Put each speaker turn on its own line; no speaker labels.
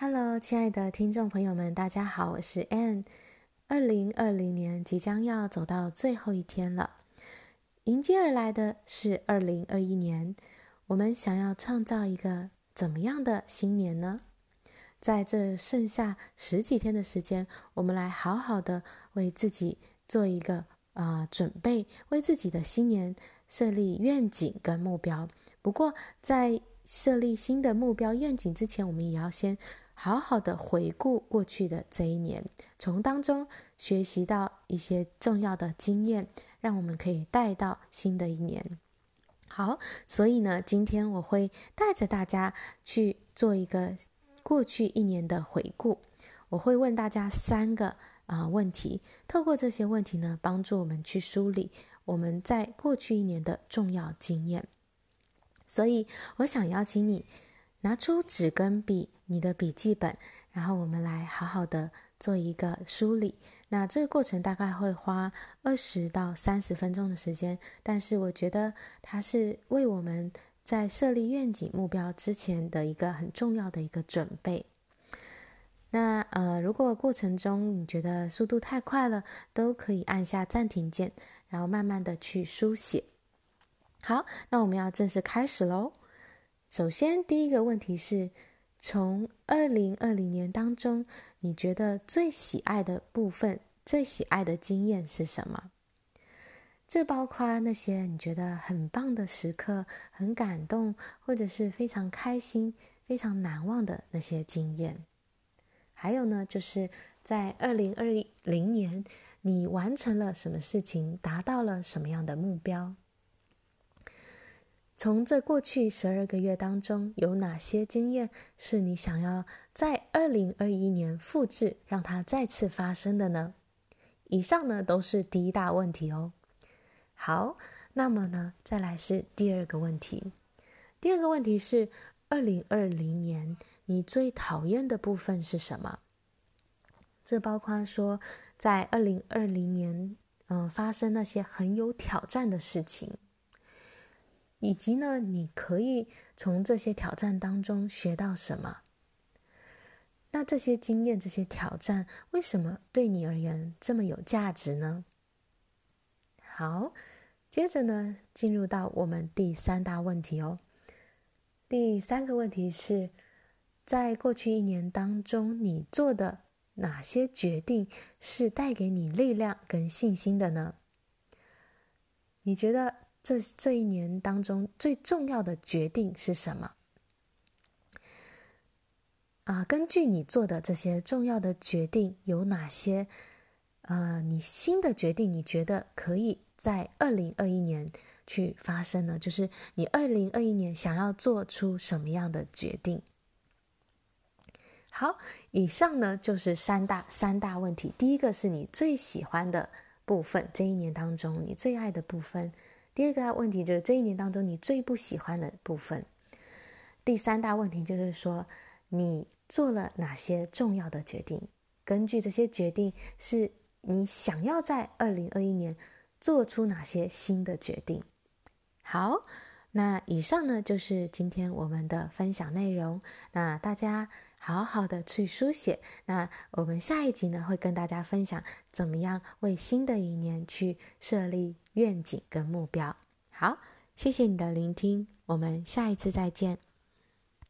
Hello，亲爱的听众朋友们，大家好，我是 Ann。二零二零年即将要走到最后一天了，迎接而来的是二零二一年。我们想要创造一个怎么样的新年呢？在这剩下十几天的时间，我们来好好的为自己做一个啊、呃、准备，为自己的新年设立愿景跟目标。不过，在设立新的目标愿景之前，我们也要先。好好的回顾过去的这一年，从当中学习到一些重要的经验，让我们可以带到新的一年。好，所以呢，今天我会带着大家去做一个过去一年的回顾。我会问大家三个啊、问题，透过这些问题呢，帮助我们去梳理我们在过去一年的重要经验。所以，我想邀请你。拿出纸跟笔，你的笔记本，然后我们来好好的做一个梳理。那这个过程大概会花二十到三十分钟的时间，但是我觉得它是为我们在设立愿景目标之前的一个很重要的一个准备。那呃，如果过程中你觉得速度太快了，都可以按下暂停键，然后慢慢的去书写。好，那我们要正式开始喽。首先，第一个问题是，从二零二零年当中，你觉得最喜爱的部分、最喜爱的经验是什么？这包括那些你觉得很棒的时刻、很感动，或者是非常开心、非常难忘的那些经验。还有呢，就是在二零二零年，你完成了什么事情，达到了什么样的目标？从这过去十二个月当中，有哪些经验是你想要在二零二一年复制，让它再次发生的呢？以上呢都是第一大问题哦。好，那么呢，再来是第二个问题。第二个问题是，二零二零年你最讨厌的部分是什么？这包括说，在二零二零年，嗯、发生那些很有挑战的事情。以及呢，你可以从这些挑战当中学到什么？那这些经验、这些挑战，为什么对你而言这么有价值呢？好，接着呢，进入到我们第三大问题哦。第三个问题是，在过去一年当中，你做的哪些决定是带给你力量跟信心的呢？你觉得？这这一年当中最重要的决定是什么？啊，根据你做的这些重要的决定，有哪些？呃，你新的决定，你觉得可以在二零二一年去发生呢？就是你二零二一年想要做出什么样的决定？好，以上呢就是三大三大问题。第一个是你最喜欢的部分，这一年当中你最爱的部分。第二个大问题就是这一年当中你最不喜欢的部分。第三大问题就是说，你做了哪些重要的决定？根据这些决定，是你想要在二零二一年做出哪些新的决定？好，那以上呢就是今天我们的分享内容。那大家好好的去书写。那我们下一集呢会跟大家分享怎么样为新的一年去设立。愿景跟目标，好，谢谢你的聆听，我们下一次再见。